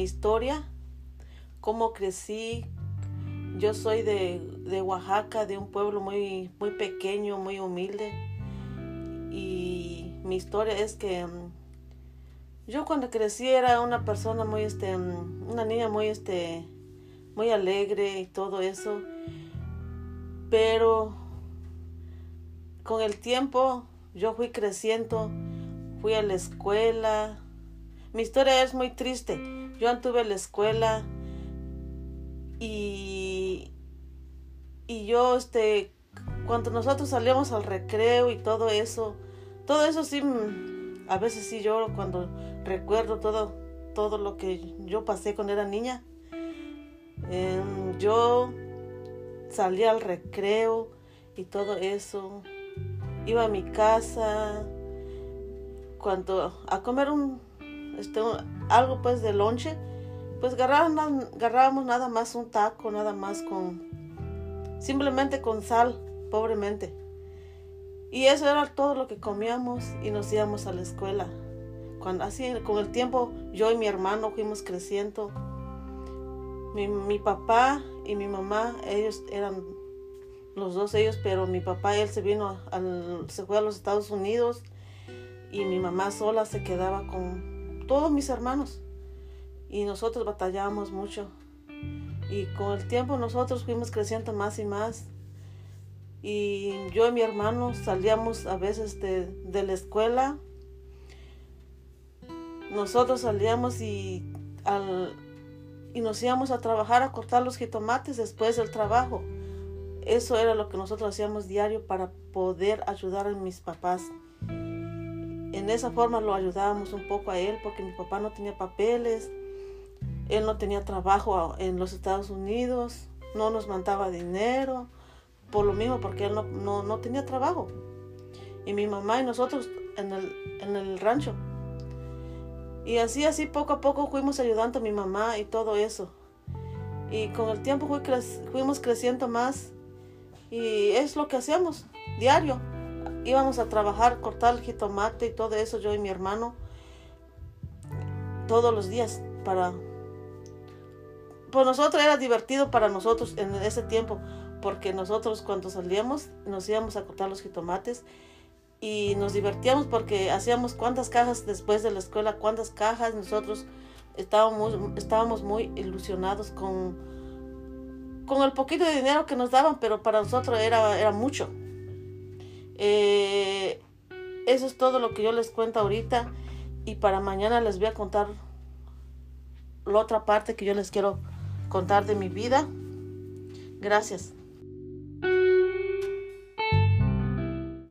historia, cómo crecí. Yo soy de, de, Oaxaca, de un pueblo muy, muy pequeño, muy humilde. Y mi historia es que mm, yo cuando crecí era una persona muy, este, mm, una niña muy, este, muy alegre y todo eso. Pero con el tiempo yo fui creciendo, fui a la escuela. Mi historia es muy triste. Yo anduve en la escuela y, y yo, este, cuando nosotros salíamos al recreo y todo eso, todo eso sí, mm, a veces sí lloro cuando recuerdo todo, todo lo que yo pasé cuando era niña. Em, yo salía al recreo y todo eso. Iba a mi casa cuando a comer un, algo pues de lonche, pues agarrábamos, nada más un taco, nada más con simplemente con sal, pobremente. Y eso era todo lo que comíamos y nos íbamos a la escuela. Cuando, así con el tiempo yo y mi hermano fuimos creciendo mi, papá y mi mamá, ellos eran los dos ellos, pero mi papá, él se vino, se fue a los Estados Unidos y mi mamá sola se quedaba con todos mis hermanos y nosotros batallábamos mucho. Y con el tiempo nosotros fuimos creciendo más y más. Y yo y mi hermano salíamos a veces de, de la escuela. Nosotros salíamos y al, y nos íbamos a trabajar a cortar los jitomates después del trabajo. Eso era lo que nosotros hacíamos diario para poder ayudar a mis papás. En esa forma lo ayudábamos un poco a él porque mi papá no tenía papeles, él no tenía trabajo en los Estados Unidos, no nos mandaba dinero, por lo mismo porque él no, no, tenía trabajo. Y mi mamá y nosotros en el, en el rancho y así, así, poco a poco fuimos ayudando a mi mamá y todo eso. Y con el tiempo fuimos creciendo más. Y es lo que hacíamos, diario. Íbamos a trabajar, cortar el jitomate y todo eso, yo y mi hermano, todos los días para... Pues nosotros era divertido para nosotros en ese tiempo, porque nosotros cuando salíamos nos íbamos a cortar los jitomates y nos divertíamos porque hacíamos cuántas cajas después de la escuela, cuántas cajas, nosotros estábamos, estábamos muy ilusionados con, con el poquito de dinero que nos daban, pero para nosotros era, era mucho. Eh, eso es todo lo que yo les cuento ahorita y para mañana les voy a contar la otra parte que yo les quiero contar de mi vida. Gracias.